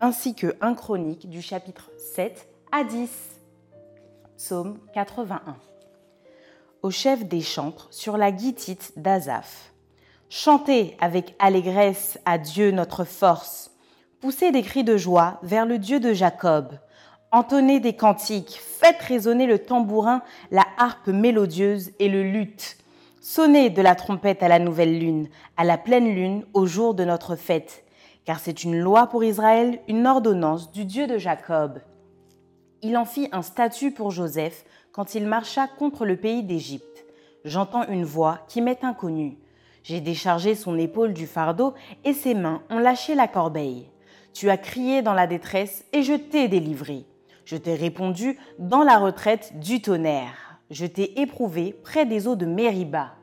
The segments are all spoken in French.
ainsi que un chronique du chapitre 7 à 10. Psaume 81. Au chef des chantres sur la guitite d'Azaph. Chantez avec allégresse à Dieu notre force. Poussez des cris de joie vers le Dieu de Jacob. Entonnez des cantiques, faites résonner le tambourin, la harpe mélodieuse et le luth. Sonnez de la trompette à la nouvelle lune, à la pleine lune, au jour de notre fête, car c'est une loi pour Israël, une ordonnance du Dieu de Jacob. Il en fit un statut pour Joseph quand il marcha contre le pays d'Égypte. J'entends une voix qui m'est inconnue. J'ai déchargé son épaule du fardeau et ses mains ont lâché la corbeille. Tu as crié dans la détresse et je t'ai délivré. Je t'ai répondu dans la retraite du tonnerre. Je t'ai éprouvé près des eaux de Mériba.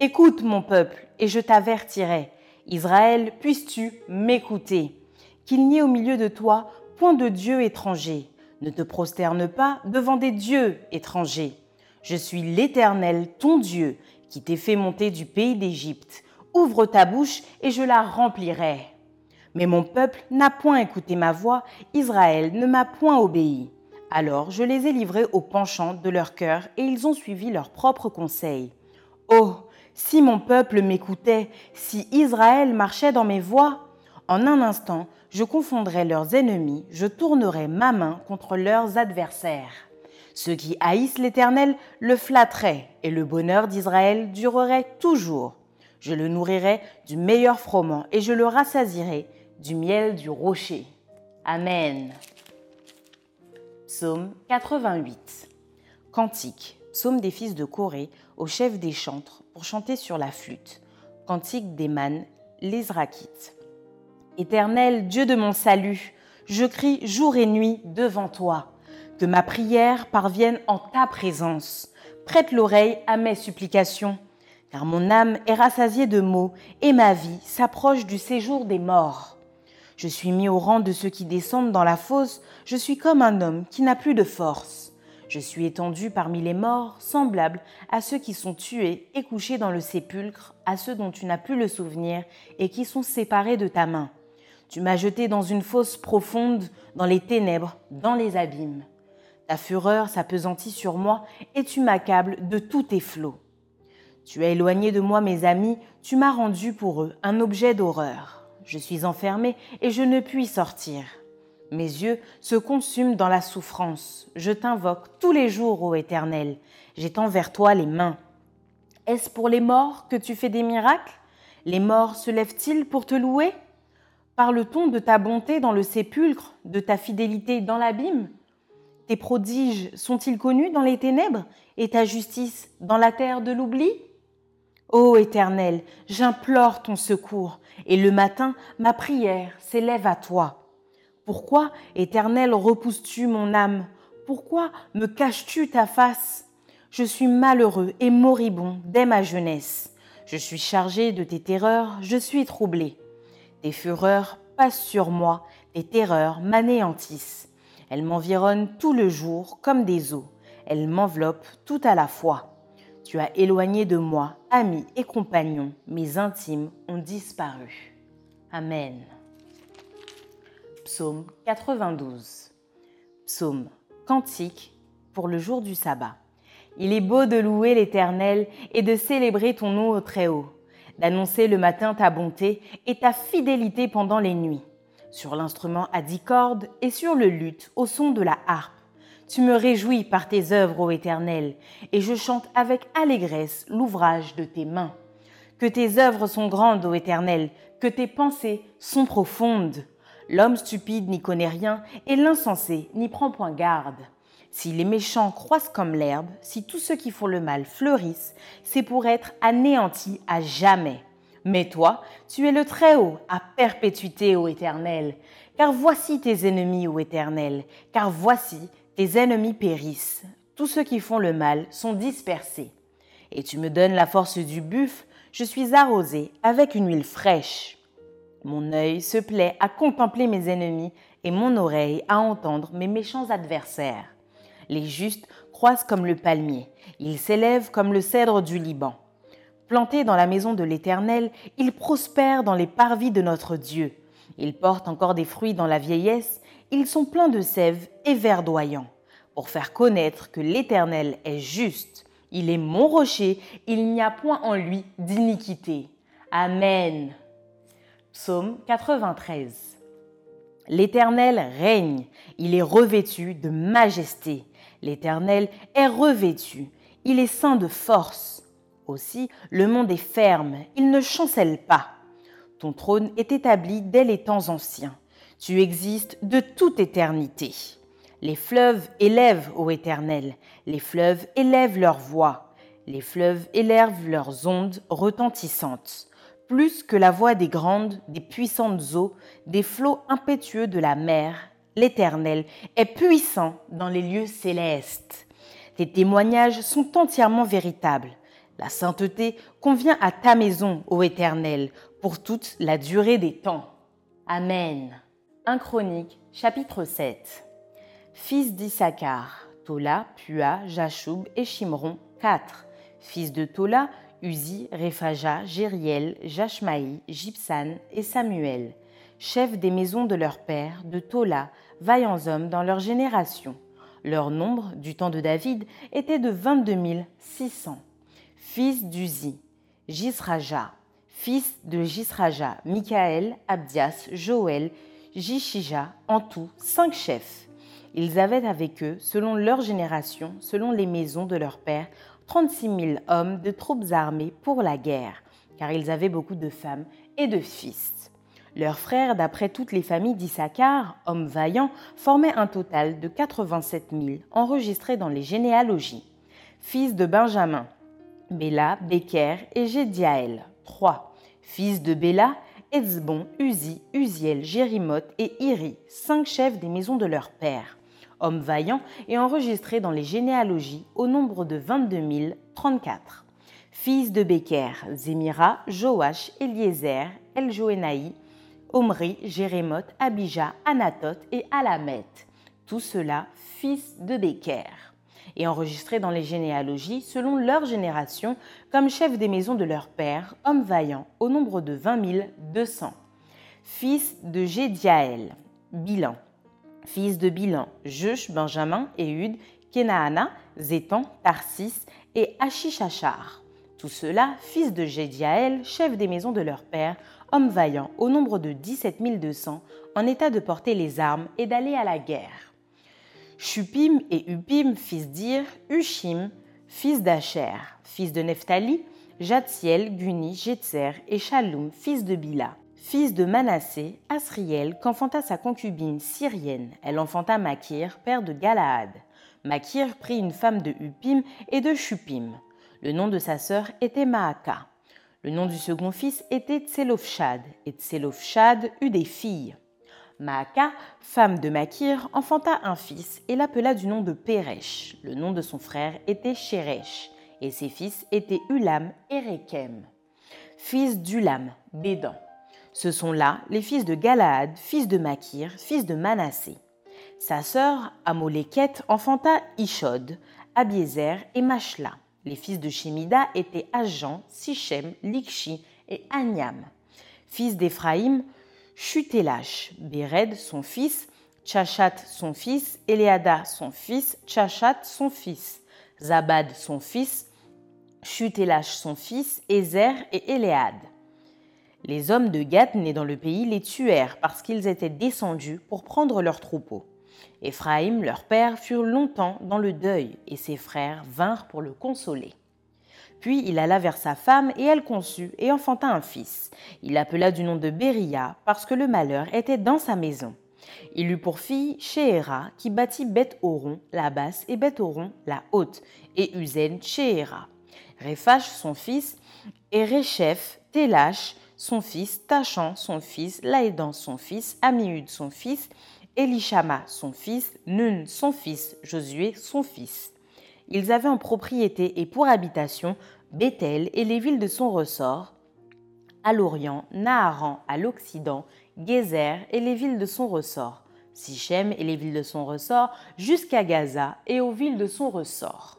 Écoute mon peuple, et je t'avertirai. Israël, puisses-tu m'écouter? Qu'il n'y ait au milieu de toi point de Dieu étranger. Ne te prosterne pas devant des dieux étrangers. Je suis l'Éternel, ton Dieu, qui t'ai fait monter du pays d'Égypte. Ouvre ta bouche et je la remplirai. Mais mon peuple n'a point écouté ma voix, Israël ne m'a point obéi. Alors je les ai livrés au penchant de leur cœur et ils ont suivi leurs propres conseils. Oh, si mon peuple m'écoutait, si Israël marchait dans mes voies, en un instant, je confondrais leurs ennemis, je tournerais ma main contre leurs adversaires. Ceux qui haïssent l'Éternel le flatteraient, et le bonheur d'Israël durerait toujours. Je le nourrirai du meilleur froment, et je le rassasierai du miel du rocher. Amen. Psaume 88. Cantique. Psaume des fils de Corée au chef des chantres pour chanter sur la flûte. Cantique d'Eman, l'Israquite. Éternel Dieu de mon salut, je crie jour et nuit devant toi. Que ma prière parvienne en ta présence. Prête l'oreille à mes supplications, car mon âme est rassasiée de maux et ma vie s'approche du séjour des morts. Je suis mis au rang de ceux qui descendent dans la fosse, je suis comme un homme qui n'a plus de force. Je suis étendu parmi les morts, semblable à ceux qui sont tués et couchés dans le sépulcre, à ceux dont tu n'as plus le souvenir et qui sont séparés de ta main. Tu m'as jeté dans une fosse profonde, dans les ténèbres, dans les abîmes. Ta fureur s'apesantit sur moi et tu m'accables de tous tes flots. Tu as éloigné de moi mes amis, tu m'as rendu pour eux un objet d'horreur. Je suis enfermé et je ne puis sortir. Mes yeux se consument dans la souffrance. Je t'invoque tous les jours, ô Éternel. J'étends vers toi les mains. Est-ce pour les morts que tu fais des miracles? Les morts se lèvent-ils pour te louer? Parle-t-on de ta bonté dans le sépulcre, de ta fidélité dans l'abîme? Tes prodiges sont-ils connus dans les ténèbres et ta justice dans la terre de l'oubli? Ô Éternel, j'implore ton secours, et le matin, ma prière s'élève à toi. Pourquoi, Éternel, repousses-tu mon âme? Pourquoi me caches-tu ta face? Je suis malheureux et moribond dès ma jeunesse. Je suis chargé de tes terreurs, je suis troublé. Tes fureurs passent sur moi, tes terreurs m'anéantissent. Elles m'environnent tout le jour comme des eaux, elles m'enveloppent tout à la fois. Tu as éloigné de moi amis et compagnons, mes intimes ont disparu. Amen. Psaume 92. Psaume cantique pour le jour du sabbat. Il est beau de louer l'Éternel et de célébrer ton nom au Très-Haut, d'annoncer le matin ta bonté et ta fidélité pendant les nuits, sur l'instrument à dix cordes et sur le luth au son de la harpe. Tu me réjouis par tes œuvres, ô Éternel, et je chante avec allégresse l'ouvrage de tes mains. Que tes œuvres sont grandes, ô Éternel, que tes pensées sont profondes. L'homme stupide n'y connaît rien et l'insensé n'y prend point garde. Si les méchants croissent comme l'herbe, si tous ceux qui font le mal fleurissent, c'est pour être anéantis à jamais. Mais toi, tu es le Très-Haut, à perpétuité, ô Éternel. Car voici tes ennemis, ô Éternel, car voici tes ennemis périssent. Tous ceux qui font le mal sont dispersés. Et tu me donnes la force du buffle, je suis arrosé avec une huile fraîche. Mon œil se plaît à contempler mes ennemis et mon oreille à entendre mes méchants adversaires. Les justes croissent comme le palmier, ils s'élèvent comme le cèdre du Liban. Plantés dans la maison de l'Éternel, ils prospèrent dans les parvis de notre Dieu. Ils portent encore des fruits dans la vieillesse, ils sont pleins de sève et verdoyants, pour faire connaître que l'Éternel est juste. Il est mon rocher, il n'y a point en lui d'iniquité. Amen. Psaume 93. L'Éternel règne, il est revêtu de majesté. L'Éternel est revêtu, il est saint de force. Aussi, le monde est ferme, il ne chancelle pas. Ton trône est établi dès les temps anciens. Tu existes de toute éternité. Les fleuves élèvent, ô Éternel, les fleuves élèvent leur voix, les fleuves élèvent leurs ondes retentissantes plus que la voix des grandes, des puissantes eaux, des flots impétueux de la mer, l'Éternel est puissant dans les lieux célestes. Tes témoignages sont entièrement véritables. La sainteté convient à ta maison, ô Éternel, pour toute la durée des temps. Amen. 1 Chronique, chapitre 7. Fils d'Issachar, Tola, Pua, Jachoub et Shimron, 4. Fils de Tola, Uzi, Rephaja, Jériel, Jachmaï, Gibsan et Samuel, chefs des maisons de leur père, de Tola, vaillants hommes dans leur génération. Leur nombre, du temps de David, était de 22 600. Fils d'Uzi, Jisraja, fils de Jisraja, Michaël, Abdias, Joël, Jishija, en tout cinq chefs. Ils avaient avec eux, selon leur génération, selon les maisons de leur père, 36 000 hommes de troupes armées pour la guerre, car ils avaient beaucoup de femmes et de fils. Leurs frères, d'après toutes les familles d'Issachar, hommes vaillants, formaient un total de 87 000 enregistrés dans les généalogies. Fils de Benjamin, Béla, Beker et Gédiaël, 3. Fils de Béla, Etzbon, Uzi, Uziel, Jérimoth et Iri, cinq chefs des maisons de leur père homme vaillant, et enregistré dans les généalogies au nombre de 22 034. Fils de Beker, Zémira, Joach, Eliezer, Eljoénaï, Omri, Jérémoth, Abijah, Anatoth et Alamet. Tout cela fils de Beker. Et enregistrés dans les généalogies selon leur génération comme chefs des maisons de leur père, hommes vaillants, au nombre de 20 200. Fils de Gédiaël, Bilan, fils de Bilan, Jush, Benjamin, Ehud, Kenaana, Zétan, Tarsis et Achishachar. Tout cela, fils de Jédiaël, chef des maisons de leur père, hommes vaillants au nombre de 17 200, en état de porter les armes et d'aller à la guerre. Shupim et Upim, fils d'Ir, Ushim, fils d'Acher, fils de Nephtali, Jatziel, Guni, Jetzer et Shalom, fils de Bila fils de Manassé, Asriel, qu'enfanta sa concubine syrienne. Elle enfanta Makir, père de Galaad. Makir prit une femme de Upim et de Shupim. Le nom de sa sœur était Maaka. Le nom du second fils était Tselofshad, et Tselofshad eut des filles. Maaka, femme de Makir, enfanta un fils et l'appela du nom de Péresh. Le nom de son frère était Sheresh, et ses fils étaient Ulam et Rekem. Fils d'Ulam, Bédan. Ce sont là les fils de Galaad, fils de Makir, fils de Manassé. Sa sœur Amoleket enfanta Ishod, Abiezer et Machla. Les fils de Shemida étaient Ajan, Sichem, Likshi et Anyam. Fils d'Éphraïm, Chutelash, Béred, son fils, Tchachat, son fils, Éléada, son fils, Tchachat, son fils, Zabad, son fils, Chutelash, son fils, Ézer et Éléade. Les hommes de Gath nés dans le pays les tuèrent parce qu'ils étaient descendus pour prendre leurs troupeaux. Éphraïm, leur père, furent longtemps dans le deuil, et ses frères vinrent pour le consoler. Puis il alla vers sa femme, et elle conçut et enfanta un fils. Il l'appela du nom de Béria, parce que le malheur était dans sa maison. Il eut pour fille Shéhéra, qui bâtit Beth-Horon, la basse, et Beth-Horon, la haute, et Uzen Shéhéra. Réphash, son fils, et Réchef, Télash, son fils, Tachan, son fils, Laédan, son fils, Amiud, son fils, Elishama, son fils, Nun, son fils, Josué, son fils. Ils avaient en propriété et pour habitation Bethel et les villes de son ressort, à l'Orient, Naharan à l'Occident, Gézer et les villes de son ressort, Sichem et les villes de son ressort, jusqu'à Gaza et aux villes de son ressort.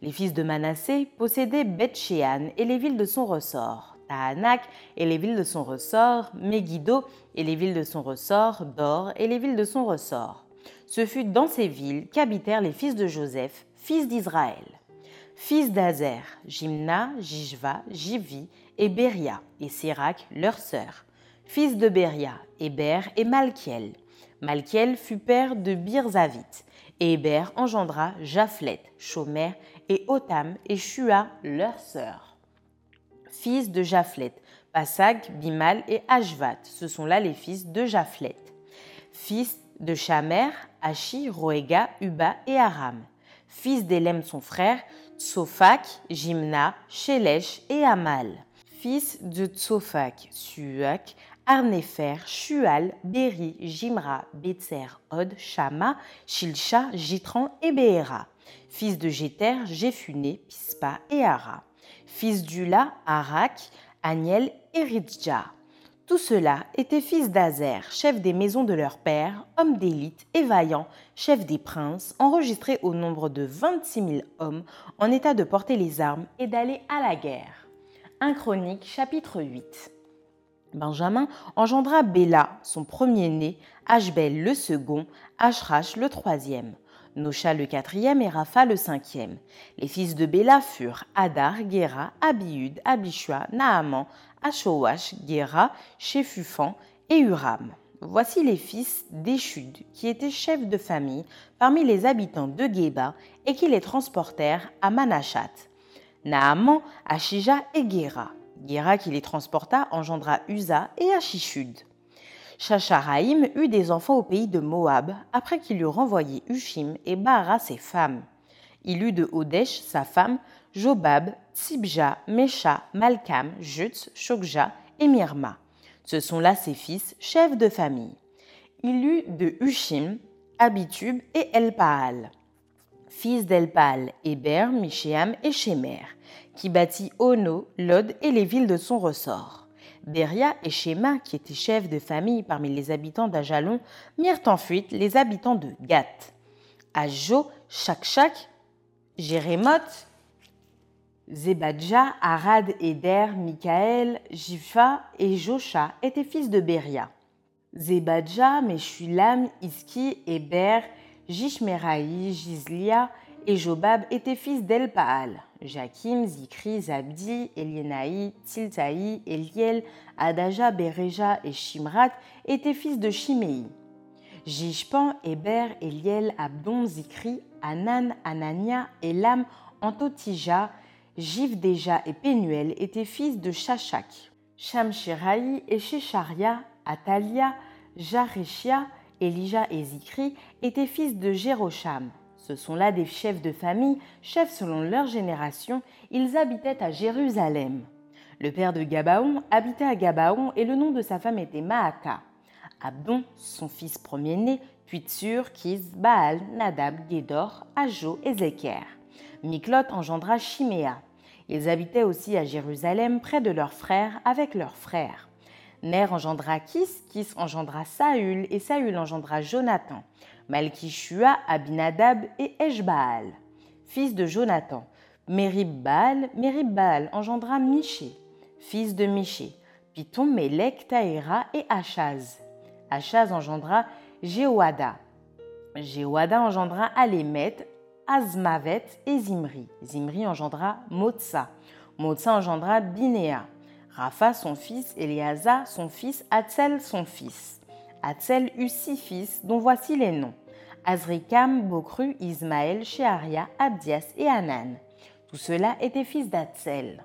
Les fils de Manassé possédaient Beth-Shean et les villes de son ressort, Tahanak et les villes de son ressort, Megiddo et les villes de son ressort, Dor et les villes de son ressort. Ce fut dans ces villes qu'habitèrent les fils de Joseph, fils d'Israël. Fils d'Azer, Jimna, Jishva, Jivi et Beria, et Sérac, leur sœur. Fils de Beria, Héber et Malkiel. Malkiel fut père de Birzavit, et Héber engendra Japhlet, Shomer et Otam et Shua, leur sœur. Fils de Japhlet, Pasag, Bimal et Ashvat, ce sont là les fils de Japhlet. Fils de Shamer, Ashi, Roega, Uba et Aram. Fils d'Elem son frère, Tsophak, Jimna, Shelesh et Amal. Fils de Tsophak, Suak, Arnefer, Shual, Beri, Jimra, Betzer, Od, Shama, Shilcha, Jitran et Béhéra. Fils de Jéter, Jéphuné, Pispa et Ara. Fils d'Ula, Arak, Aniel et Ridja. Tout cela étaient fils d'Azer, chef des maisons de leur père, homme d'élite et vaillant, chef des princes, enregistrés au nombre de 26 000 hommes en état de porter les armes et d'aller à la guerre. 1 Chronique chapitre 8 Benjamin engendra Béla, son premier-né, Ashbel le second, Ashrach le troisième, Nosha le quatrième et Rapha le cinquième. Les fils de Béla furent Adar, Gera, Abiud, Abishua, Naaman, Ashowash, Gera, Shefufan et Uram. Voici les fils d'Échud, qui étaient chefs de famille parmi les habitants de Geba et qui les transportèrent à Manachat. Naaman, Ashija et Gera. Gera qui les transporta engendra Uza et Achishud. Shacharaïm eut des enfants au pays de Moab après qu'il eut renvoyé Ushim et Bahara ses femmes. Il eut de Hodesh sa femme, Jobab, Tsibja, Mesha, Malkam, Jutz, Shokja et Mirma. Ce sont là ses fils, chefs de famille. Il eut de Ushim, Abitub et Elpaal. Fils d'Elpaal, Héber, Mishéam et Shemer, qui bâtit Ono, Lod et les villes de son ressort. Beria et Shema, qui étaient chefs de famille parmi les habitants d'Ajalon, mirent en fuite les habitants de Gath. Ajo, Shakshak, Jérémoth, Zebadja, Arad, Eder, Michael, Jifa et Josha étaient fils de Beria. Zebadja, Meshulam, Iski, Eber, Jishmeraï, Jizlia et Jobab étaient fils d'Elpaal. Jakim, Zikri, Zabdi, Elienaï, Tiltaï, Eliel, Adaja, Bereja et Shimrat étaient fils de Shimei. Jishpan, Eber, Eliel, Abdon, Zikri, Anan, Anania, Elam, Antotija, Jivdeja et Pénuel étaient fils de Shachak. Shamshiraï et Shecharia, Atalia, Jarechia, Elija et Zikri étaient fils de Jérocham. Ce sont là des chefs de famille, chefs selon leur génération, ils habitaient à Jérusalem. Le père de Gabaon habitait à Gabaon et le nom de sa femme était Maaka. Abdon, son fils premier-né, puis Tsur, Kiz, Baal, Nadab, Gédor, Ajo et Zeker. Miklot engendra Chiméa. Ils habitaient aussi à Jérusalem près de leurs frères avec leurs frères. Ner engendra Kis, Kis engendra Saül et Saül engendra Jonathan. Malkishua, Abinadab et Eshbaal, fils de Jonathan. Méribbal engendra Miché, fils de Miché. Piton, Mélec, Taïra et Achaz. Achaz engendra Jéhoada. Jéhoada engendra Alémet, Azmavet et Zimri. Zimri engendra Motsa. Motsa engendra Binéa. Rapha son fils, Eliasa son fils, Atzel son fils. Atzel eut six fils, dont voici les noms. Azrikam, Bokru, Ismaël, Shearia, Abdias et Anan. Tout cela était fils d'Atzel.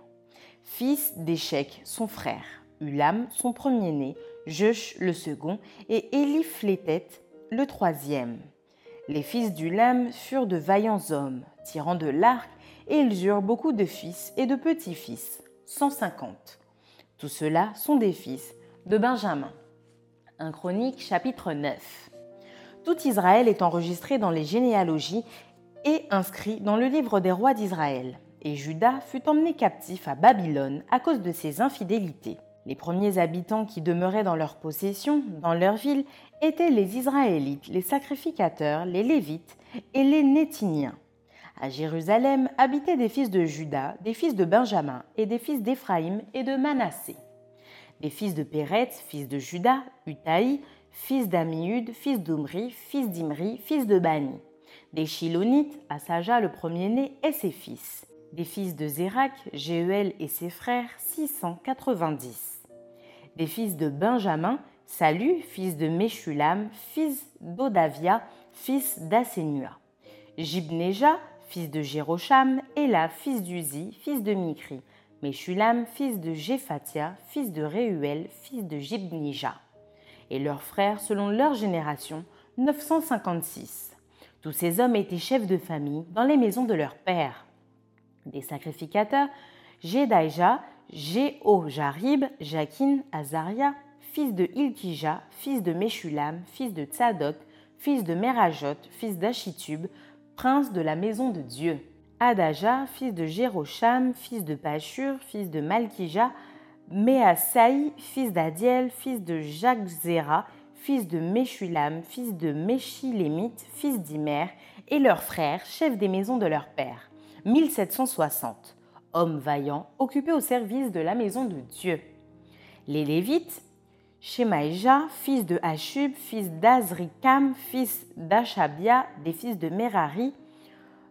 Fils d'Échec, son frère. Ulam, son premier-né. Jush, le second. Et Éliflétet, le troisième. Les fils d'Ulam furent de vaillants hommes, tirant de l'arc, et ils eurent beaucoup de fils et de petits-fils, 150. Tout cela sont des fils de Benjamin. Un chronique chapitre 9. Tout Israël est enregistré dans les généalogies et inscrit dans le livre des rois d'Israël. Et Judas fut emmené captif à Babylone à cause de ses infidélités. Les premiers habitants qui demeuraient dans leur possession, dans leur ville, étaient les Israélites, les sacrificateurs, les Lévites et les Nétiniens. À Jérusalem habitaient des fils de Judas, des fils de Benjamin et des fils d'Éphraïm et de Manassé. Des fils de Péret, fils de Judas, Utaï, fils d'Amiud, fils d'Omri, fils d'Imri, fils de Bani. Des Chilonites, Asaja le premier-né et ses fils. Des fils de Zérak, Jéhuel et ses frères, 690. Des fils de Benjamin, Salut, fils de Meshulam, fils d'Odavia, fils d'Asenua. Jibneja, fils de Jérocham, Ela, fils d'Uzi, fils de Mikri, Meshulam, fils de Jephatia, fils de Réuel, fils de Jibnija. Et leurs frères, selon leur génération, 956. Tous ces hommes étaient chefs de famille dans les maisons de leur père. Des sacrificateurs, Jedaïja, Jého-Jarib, Jakin, Azaria, fils de Ilkija, fils de Meshulam, fils de Tzadok, fils de Merajot, fils d'Achitub, prince de la maison de Dieu. Adaja, fils de Jérocham, fils de Pashur, fils de Malkija, Measaï, fils d'Adiel, fils de Jacques-Zéra, fils de Meshulam, fils de Meshilémite, fils d'Imer, et leurs frères, chefs des maisons de leur père. 1760. Hommes vaillants, occupés au service de la maison de Dieu. Les Lévites, Shemaïja, fils de Hashub, fils d'Azrikam, fils d'Achabia, des fils de Merari,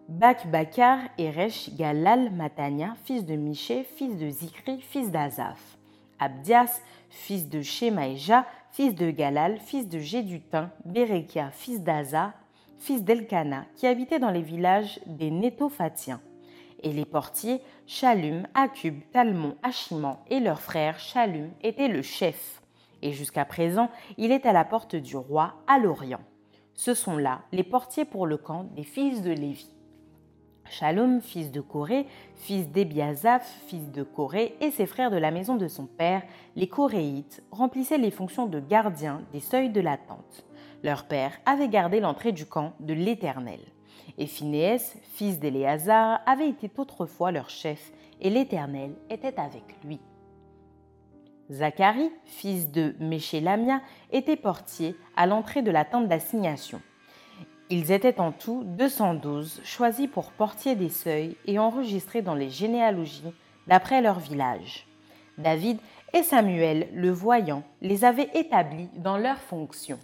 Bakbakar, Eresh, Galal, Matania, fils de Miché, fils de Zikri, fils d'Azaph. Abdias, fils de Shemaïja, fils de Galal, fils de Jédutin, Berekia, fils d'Aza, fils d'Elkana, qui habitait dans les villages des Nétophatiens. Et les portiers, Shalum, Akub, Talmon, Achiman et leurs frères Shalum étaient le chef et jusqu'à présent il est à la porte du roi à l'Orient. Ce sont là les portiers pour le camp des fils de Lévi. Shalom, fils de Corée, fils d'Ebiazaph, fils de Corée, et ses frères de la maison de son père, les Coréites, remplissaient les fonctions de gardiens des seuils de la tente. Leur père avait gardé l'entrée du camp de l'Éternel. Et fils d'Éléazar, avait été autrefois leur chef, et l'Éternel était avec lui. Zacharie, fils de Méchélamia, était portier à l'entrée de la tente d'assignation. Ils étaient en tout 212 choisis pour portier des seuils et enregistrés dans les généalogies d'après leur village. David et Samuel, le voyant, les avaient établis dans leurs fonctions.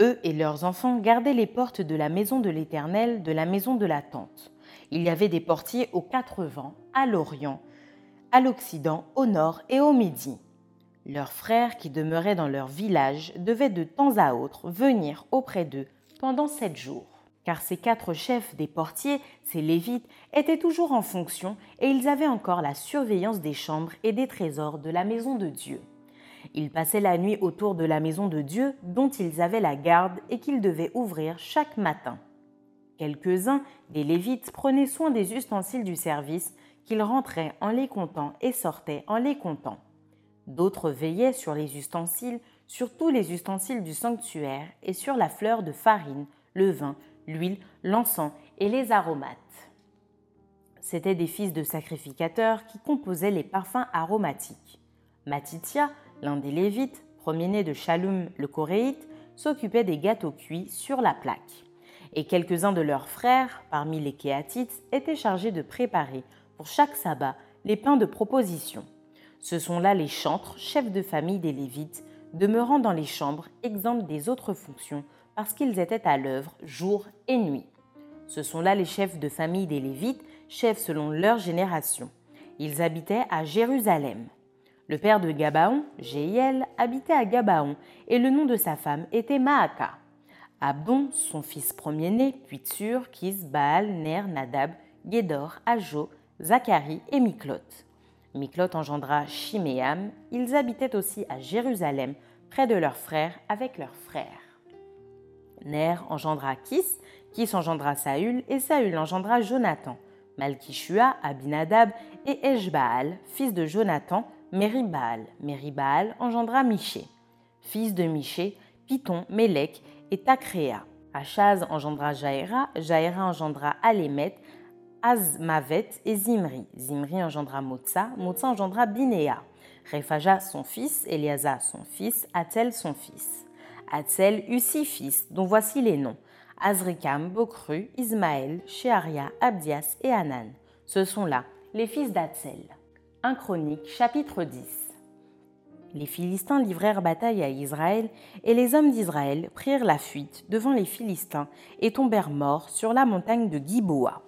Eux et leurs enfants gardaient les portes de la maison de l'Éternel, de la maison de la tente. Il y avait des portiers aux quatre vents, à l'Orient, à l'Occident, au Nord et au Midi. Leurs frères qui demeuraient dans leur village devaient de temps à autre venir auprès d'eux pendant sept jours. Car ces quatre chefs des portiers, ces Lévites, étaient toujours en fonction et ils avaient encore la surveillance des chambres et des trésors de la maison de Dieu. Ils passaient la nuit autour de la maison de Dieu dont ils avaient la garde et qu'ils devaient ouvrir chaque matin. Quelques-uns des Lévites prenaient soin des ustensiles du service qu'ils rentraient en les comptant et sortaient en les comptant. D'autres veillaient sur les ustensiles, sur tous les ustensiles du sanctuaire et sur la fleur de farine, le vin, l'huile, l'encens et les aromates. C'étaient des fils de sacrificateurs qui composaient les parfums aromatiques. Matitia, l'un des Lévites, premier-né de Shalom le Coréite, s'occupait des gâteaux cuits sur la plaque. et quelques-uns de leurs frères, parmi les Kéatites, étaient chargés de préparer, pour chaque sabbat, les pains de proposition. Ce sont là les chantres, chefs de famille des Lévites, demeurant dans les chambres, exemples des autres fonctions, parce qu'ils étaient à l'œuvre jour et nuit. Ce sont là les chefs de famille des Lévites, chefs selon leur génération. Ils habitaient à Jérusalem. Le père de Gabaon, Jéhiel, habitait à Gabaon, et le nom de sa femme était Maaka. Abon, son fils premier-né, puis Tsur, Kis, Baal, Ner, Nadab, Gédor, Ajo, Zacharie et Miklot. Miklot engendra Chiméam. Ils habitaient aussi à Jérusalem, près de leurs frères, avec leurs frères. Ner engendra Kis, Kis engendra Saül, et Saül engendra Jonathan, Malkishua, Abinadab et Eshbaal, fils de Jonathan, Meribaal. Meribaal engendra Miché, fils de Miché, Python, Mélec et Takrea. Achaz engendra Jaéra, Jaéra engendra Alémet, Azmavet et Zimri. Zimri engendra Motsa, Motsa engendra Binéa. Rephaja son fils, Eliasa son fils, Atzel son fils. Atzel eut six fils, dont voici les noms. Azrikam, Bokru, Ismaël, Shearia, Abdias et Hanan. Ce sont là les fils d'Atzel. 1 Chronique, chapitre 10 les Philistins livrèrent bataille à Israël, et les hommes d'Israël prirent la fuite devant les Philistins et tombèrent morts sur la montagne de Giboa.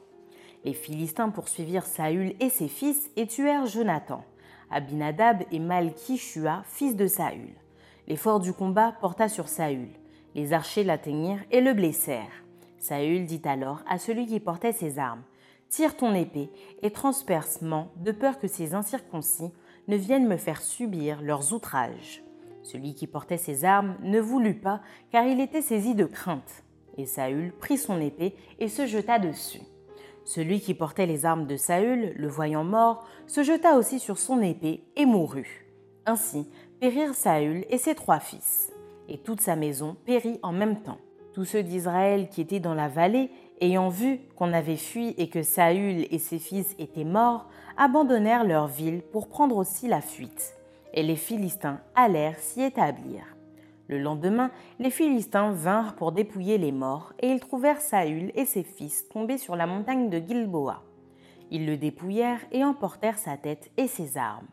Les Philistins poursuivirent Saül et ses fils et tuèrent Jonathan, Abinadab et Malkishua, fils de Saül. L'effort du combat porta sur Saül. Les archers l'atteignirent et le blessèrent. Saül dit alors à celui qui portait ses armes Tire ton épée et transperce-moi de peur que ces incirconcis ne viennent me faire subir leurs outrages. Celui qui portait ses armes ne voulut pas, car il était saisi de crainte. Et Saül prit son épée et se jeta dessus. Celui qui portait les armes de Saül, le voyant mort, se jeta aussi sur son épée et mourut. Ainsi périrent Saül et ses trois fils. Et toute sa maison périt en même temps. Tous ceux d'Israël qui étaient dans la vallée, ayant vu qu'on avait fui et que Saül et ses fils étaient morts, abandonnèrent leur ville pour prendre aussi la fuite. Et les Philistins allèrent s'y établir. Le lendemain, les Philistins vinrent pour dépouiller les morts, et ils trouvèrent Saül et ses fils tombés sur la montagne de Gilboa. Ils le dépouillèrent et emportèrent sa tête et ses armes.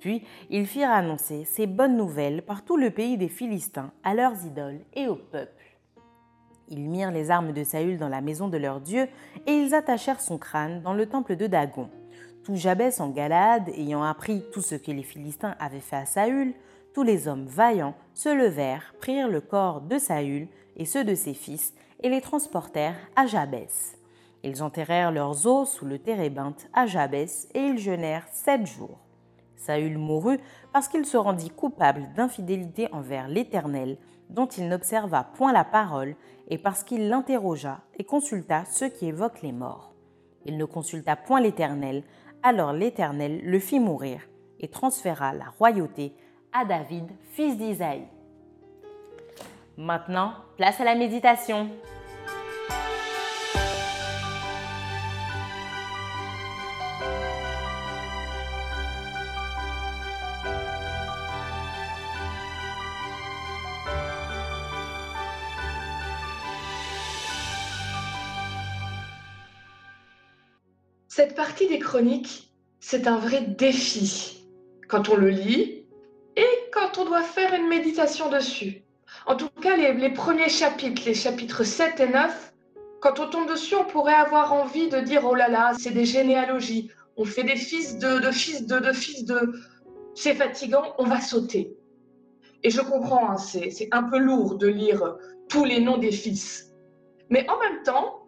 Puis ils firent annoncer ces bonnes nouvelles par tout le pays des Philistins à leurs idoles et au peuple. Ils mirent les armes de Saül dans la maison de leur Dieu, et ils attachèrent son crâne dans le temple de Dagon. Tout Jabès en Galade, ayant appris tout ce que les Philistins avaient fait à Saül, tous les hommes vaillants se levèrent, prirent le corps de Saül et ceux de ses fils, et les transportèrent à Jabès. Ils enterrèrent leurs os sous le térébinthe à Jabès, et ils jeûnèrent sept jours. Saül mourut parce qu'il se rendit coupable d'infidélité envers l'Éternel, dont il n'observa point la parole, et parce qu'il l'interrogea et consulta ceux qui évoquent les morts. Il ne consulta point l'Éternel, alors l'Éternel le fit mourir et transféra la royauté à David, fils d'Isaïe. Maintenant, place à la méditation. Cette partie des chroniques, c'est un vrai défi quand on le lit doit faire une méditation dessus. En tout cas, les, premiers chapitres, les chapitres 7 et 9, quand on tombe dessus, on pourrait avoir envie de dire, oh là là, c'est des généalogies, on fait des fils de, de fils de, de fils de... C'est fatigant, on va sauter. Et je comprends, hein, c'est un peu lourd de lire tous les noms des fils. Mais en même temps,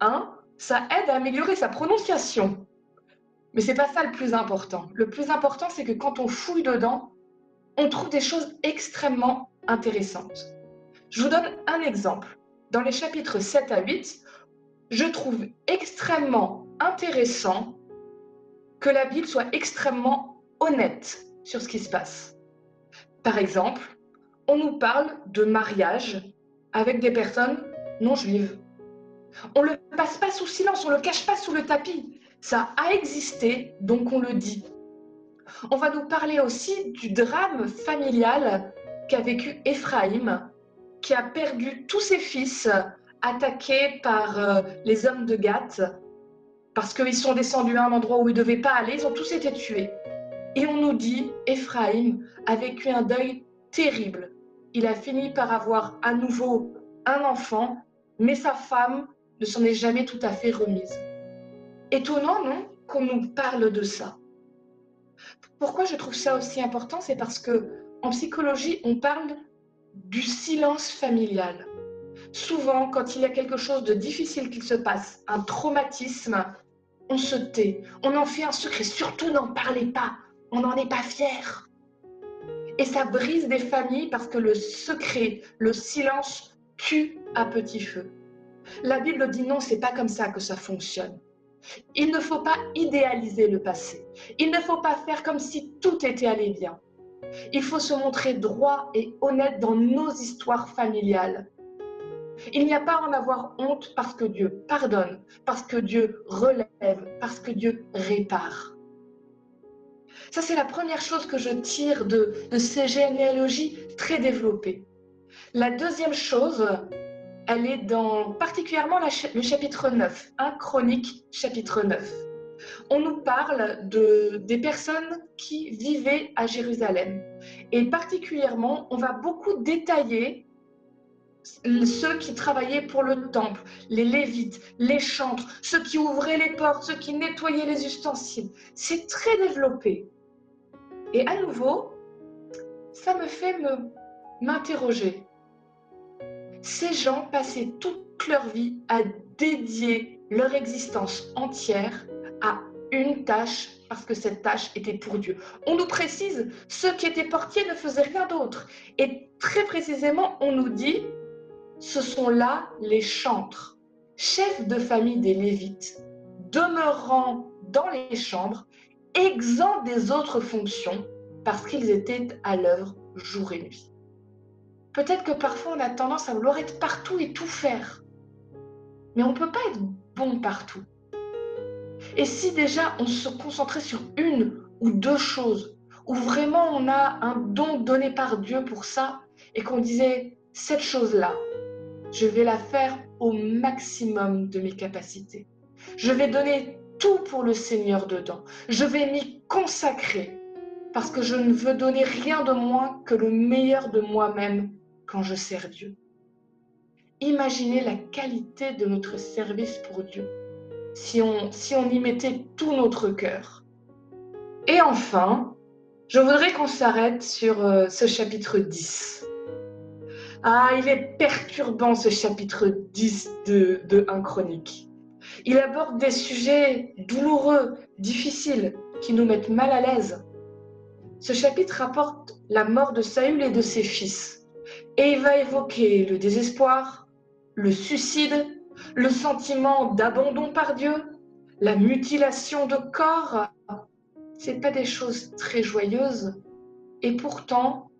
hein, ça aide à améliorer sa prononciation. Mais c'est pas ça le plus important. Le plus important, c'est que quand on fouille dedans, on trouve des choses extrêmement intéressantes. Je vous donne un exemple. Dans les chapitres 7 à 8, je trouve extrêmement intéressant que la Bible soit extrêmement honnête sur ce qui se passe. Par exemple, on nous parle de mariage avec des personnes non juives. On ne le passe pas sous silence, on ne le cache pas sous le tapis. Ça a existé, donc on le dit. On va nous parler aussi du drame familial qu'a vécu Éphraïm, qui a perdu tous ses fils attaqués par euh, les hommes de Gath parce qu'ils sont descendus à un endroit où ils ne devaient pas aller. Ils ont tous été tués. Et on nous dit, Éphraïm a vécu un deuil terrible. Il a fini par avoir à nouveau un enfant, mais sa femme ne s'en est jamais tout à fait remise. Étonnant, non, qu'on nous parle de ça. Pourquoi je trouve ça aussi important C'est parce que en psychologie, on parle du silence familial. Souvent, quand il y a quelque chose de difficile qui se passe, un traumatisme, on se tait, on en fait un secret. Surtout, n'en parlez pas, on n'en est pas fier. Et ça brise des familles parce que le secret, le silence tue à petit feu. La Bible dit non, c'est pas comme ça que ça fonctionne. Il ne faut pas idéaliser le passé. Il ne faut pas faire comme si tout était allé bien. Il faut se montrer droit et honnête dans nos histoires familiales. Il n'y a pas à en avoir honte parce que Dieu pardonne, parce que Dieu relève, parce que Dieu répare. Ça, c'est la première chose que je tire de, ces généalogies très développées. La deuxième chose, elle est dans particulièrement le chapitre 9, 1 Chronique chapitre 9. On nous parle de, des personnes qui vivaient à Jérusalem. Et particulièrement, on va beaucoup détailler ceux qui travaillaient pour le temple, les lévites, les chantres, ceux qui ouvraient les portes, ceux qui nettoyaient les ustensiles. C'est très développé. Et à nouveau, ça me fait m'interroger ces gens passaient toute leur vie à dédier leur existence entière à une tâche parce que cette tâche était pour Dieu. On nous précise, ceux qui étaient portiers ne faisaient rien d'autre. Et très précisément, on nous dit, ce sont là les chantres, chefs de famille des Lévites, demeurant dans les chambres, exempts des autres fonctions, parce qu'ils étaient à l'œuvre jour et nuit. Peut-être que parfois on a tendance à vouloir être partout et tout faire. Mais on ne peut pas être bon partout. Et si déjà on se concentrait sur une ou deux choses, où vraiment on a un don donné par Dieu pour ça, et qu'on disait, cette chose-là, je vais la faire au maximum de mes capacités. Je vais donner tout pour le Seigneur dedans. Je vais m'y consacrer parce que je ne veux donner rien de moins que le meilleur de moi-même quand je sers Dieu. Imaginez la qualité de notre service pour Dieu si on, si on y mettait tout notre cœur. Et enfin, je voudrais qu'on s'arrête sur euh, ce chapitre 10. Ah, il est perturbant ce chapitre 10 de, de 1 Chronique. Il aborde des sujets douloureux, difficiles, qui nous mettent mal à l'aise. Ce chapitre rapporte la mort de Saül et de ses fils. Et il va évoquer le désespoir, le suicide, le sentiment d'abandon par Dieu, la mutilation de corps. Ce pas des choses très joyeuses. Et pourtant,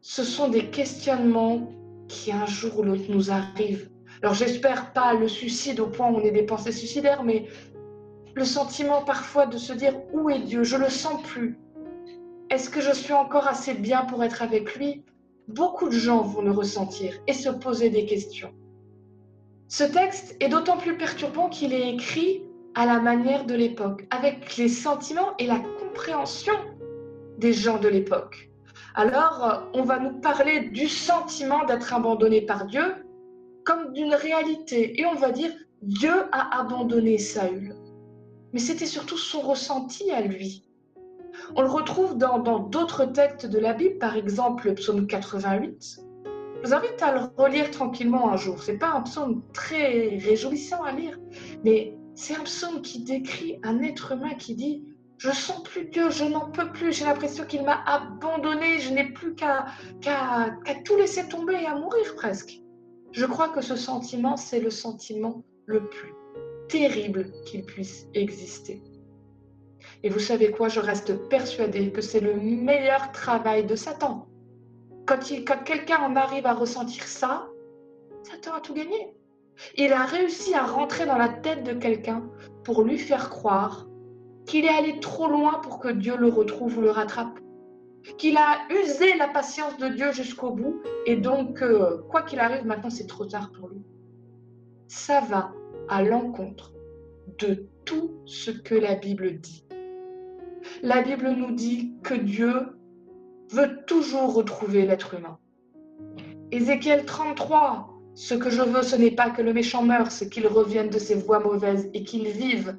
ce sont des questionnements qui un jour ou l'autre nous arrivent. Alors j'espère pas le suicide au point où on est des pensées suicidaires, mais le sentiment parfois de se dire où est Dieu? Je le sens plus. Est-ce que je suis encore assez bien pour être avec lui? Beaucoup de gens vont le ressentir et se poser des questions. Ce texte est d'autant plus perturbant qu'il est écrit à la manière de l'époque, avec les sentiments et la compréhension des gens de l'époque. Alors, on va nous parler du sentiment d'être abandonné par Dieu comme d'une réalité. Et on va dire, Dieu a abandonné Saül. Mais c'était surtout son ressenti à lui. On le retrouve dans d'autres textes de la Bible, par exemple le psaume 88. Je vous invite à le relire tranquillement un jour. C'est pas un psaume très réjouissant à lire, mais c'est un psaume qui décrit un être humain qui dit je sens plus Dieu, je n'en peux plus, j'ai l'impression qu'il m'a abandonné, je n'ai plus qu'à tout laisser tomber et à mourir presque. Je crois que ce sentiment, c'est le sentiment le plus terrible qu'il puisse exister. Et vous savez quoi, je reste persuadée que c'est le meilleur travail de Satan. Quand, quelqu'un en arrive à ressentir ça, Satan a tout gagné. Il a réussi à rentrer dans la tête de quelqu'un pour lui faire croire qu'il est allé trop loin pour que Dieu le retrouve ou le rattrape. Qu'il a usé la patience de Dieu jusqu'au bout et donc, euh, quoi qu'il arrive, maintenant c'est trop tard pour lui. ça va à l'encontre de tout ce que la Bible dit. La Bible nous dit que Dieu veut toujours retrouver l'être humain. Ézéchiel 33, ce que je veux, ce n'est pas que le méchant meure, c'est qu'il revienne de ses voies mauvaises et qu'il vive.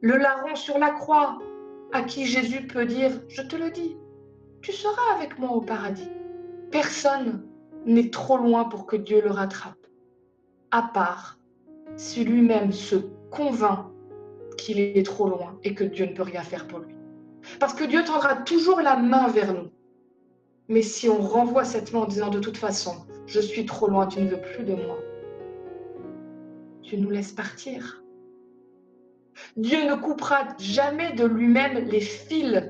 Le larron sur la croix, à qui Jésus peut dire, je te le dis, tu seras avec moi au paradis. Personne n'est trop loin pour que Dieu le rattrape, à part si lui-même se convainc qu'il est trop loin et que Dieu ne peut rien faire pour lui. Parce que Dieu tendra toujours la main vers nous. Mais si on renvoie cette main en disant de toute façon, je suis trop loin, tu ne veux plus de moi, tu nous laisses partir. Dieu ne coupera jamais de lui-même les fils,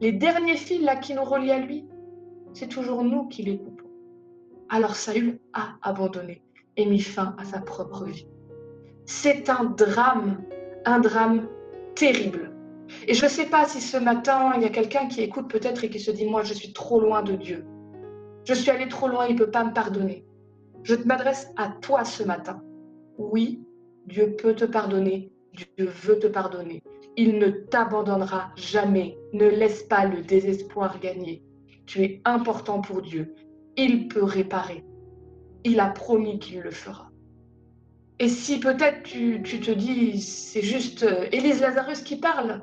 les derniers fils là qui nous relient à lui. C'est toujours nous qui les coupons. Alors Saül a abandonné et mis fin à sa propre vie. C'est un drame, un drame terrible. Et je ne sais pas si ce matin, il y a quelqu'un qui écoute peut-être et qui se dit, moi, je suis trop loin de Dieu. Je suis allé trop loin, il ne peut pas me pardonner. Je m'adresse à toi ce matin. Oui, Dieu peut te pardonner, Dieu veut te pardonner. Il ne t'abandonnera jamais. Ne laisse pas le désespoir gagner. Tu es important pour Dieu. Il peut réparer. Il a promis qu'il le fera. Et si peut-être tu, te dis, c'est juste euh, Élise Lazarus qui parle,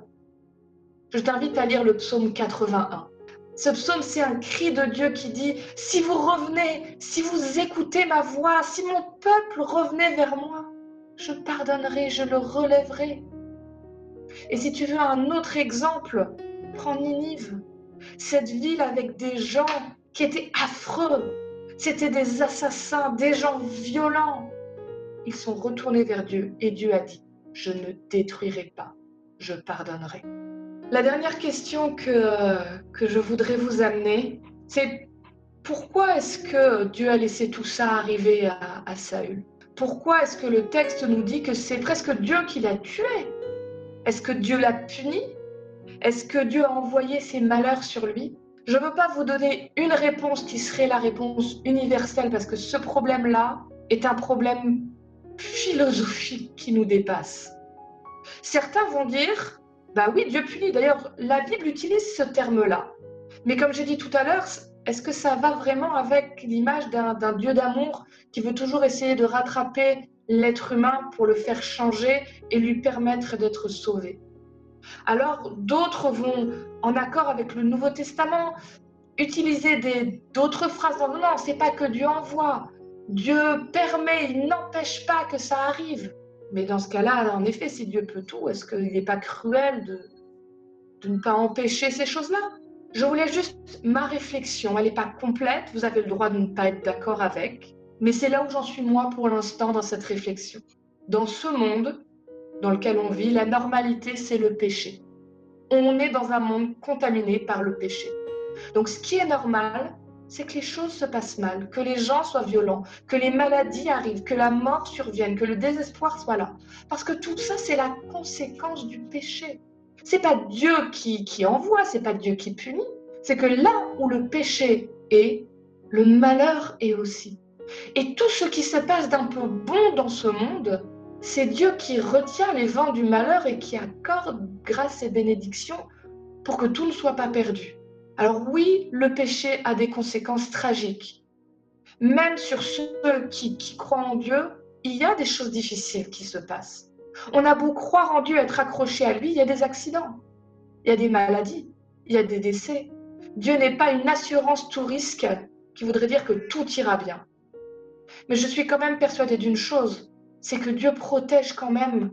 je t'invite à lire le psaume 81. Ce psaume, c'est un cri de Dieu qui dit, si vous revenez, si vous écoutez ma voix, si mon peuple revenait vers moi, je pardonnerai, je le relèverai. Et si tu veux un autre exemple, prends Ninive, cette ville avec des gens qui étaient affreux, c'était des assassins, des gens violents. Ils sont retournés vers Dieu et Dieu a dit, je ne détruirai pas, je pardonnerai. La dernière question que, que je voudrais vous amener, c'est pourquoi est-ce que Dieu a laissé tout ça arriver à, à Saül? Pourquoi est-ce que le texte nous dit que c'est presque Dieu qui l'a tué? Est-ce que Dieu l'a puni? Est-ce que Dieu a envoyé ses malheurs sur lui? Je ne veux pas vous donner une réponse qui serait la réponse universelle parce que ce problème-là est un problème philosophique qui nous dépasse. Certains vont dire bah oui, Dieu punit. D'ailleurs, la Bible utilise ce terme-là. Mais comme j'ai dit tout à l'heure, est-ce que ça va vraiment avec l'image d'un Dieu d'amour qui veut toujours essayer de rattraper l'être humain pour le faire changer et lui permettre d'être sauvé? Alors, d'autres vont, en accord avec le Nouveau Testament, utiliser d'autres phrases. Non, non, c'est pas que Dieu envoie. Dieu permet, il n'empêche pas que ça arrive. Mais dans ce cas-là, en effet, si Dieu peut tout, est-ce qu'il n'est pas cruel de, ne pas empêcher ces choses-là? Je voulais juste ma réflexion. Elle n'est pas complète. Vous avez le droit de ne pas être d'accord avec. Mais c'est là où j'en suis moi pour l'instant dans cette réflexion. Dans ce monde dans lequel on vit, la normalité, c'est le péché. On est dans un monde contaminé par le péché. Donc ce qui est normal, c'est que les choses se passent mal, que les gens soient violents, que les maladies arrivent, que la mort survienne, que le désespoir soit là. Parce que tout ça, c'est la conséquence du péché. C'est pas Dieu qui, qui envoie, c'est pas Dieu qui punit. C'est que là où le péché est, le malheur est aussi. Et tout ce qui se passe d'un peu bon dans ce monde, c'est Dieu qui retient les vents du malheur et qui accorde grâce et bénédiction pour que tout ne soit pas perdu. Alors oui, le péché a des conséquences tragiques. Même sur ceux qui, croient en Dieu, il y a des choses difficiles qui se passent. On a beau croire en Dieu, être accroché à lui, il y a des accidents, il y a des maladies, il y a des décès. Dieu n'est pas une assurance tout risque qui voudrait dire que tout ira bien. Mais je suis quand même persuadée d'une chose, c'est que Dieu protège quand même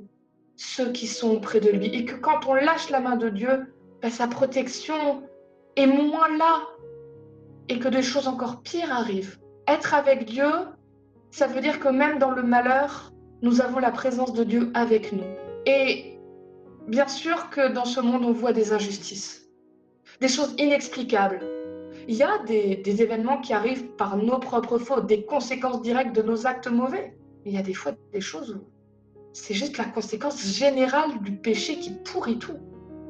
ceux qui sont auprès de lui et que quand on lâche la main de Dieu, ben, sa protection et moins là et que des choses encore pires arrivent. Être avec Dieu, ça veut dire que même dans le malheur, nous avons la présence de Dieu avec nous. Et bien sûr que dans ce monde, on voit des injustices, des choses inexplicables. Il y a des, des événements qui arrivent par nos propres fautes, des conséquences directes de nos actes mauvais. Mais il y a des fois des choses où c'est juste la conséquence générale du péché qui pourrit tout.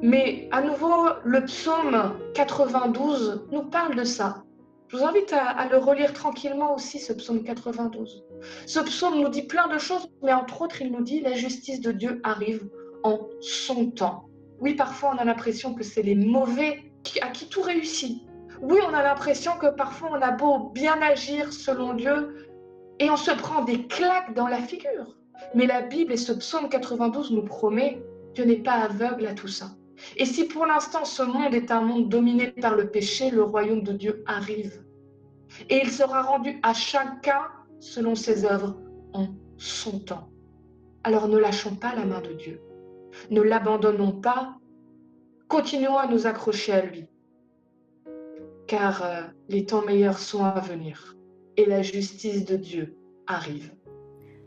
Mais à nouveau, le psaume 92 nous parle de ça. Je vous invite à, le relire tranquillement aussi, ce psaume 92. Ce psaume nous dit plein de choses, mais entre autres, il nous dit la justice de Dieu arrive en son temps. Oui, parfois on a l'impression que c'est les mauvais à qui tout réussit. Oui, on a l'impression que parfois on a beau bien agir selon Dieu et on se prend des claques dans la figure. Mais la Bible et ce psaume 92 nous promet Dieu n'est pas aveugle à tout ça. Et si pour l'instant ce monde est un monde dominé par le péché, le royaume de Dieu arrive. Et il sera rendu à chacun selon ses œuvres en son temps. Alors ne lâchons pas la main de Dieu. Ne l'abandonnons pas. Continuons à nous accrocher à lui. Car euh, les temps meilleurs sont à venir et la justice de Dieu arrive.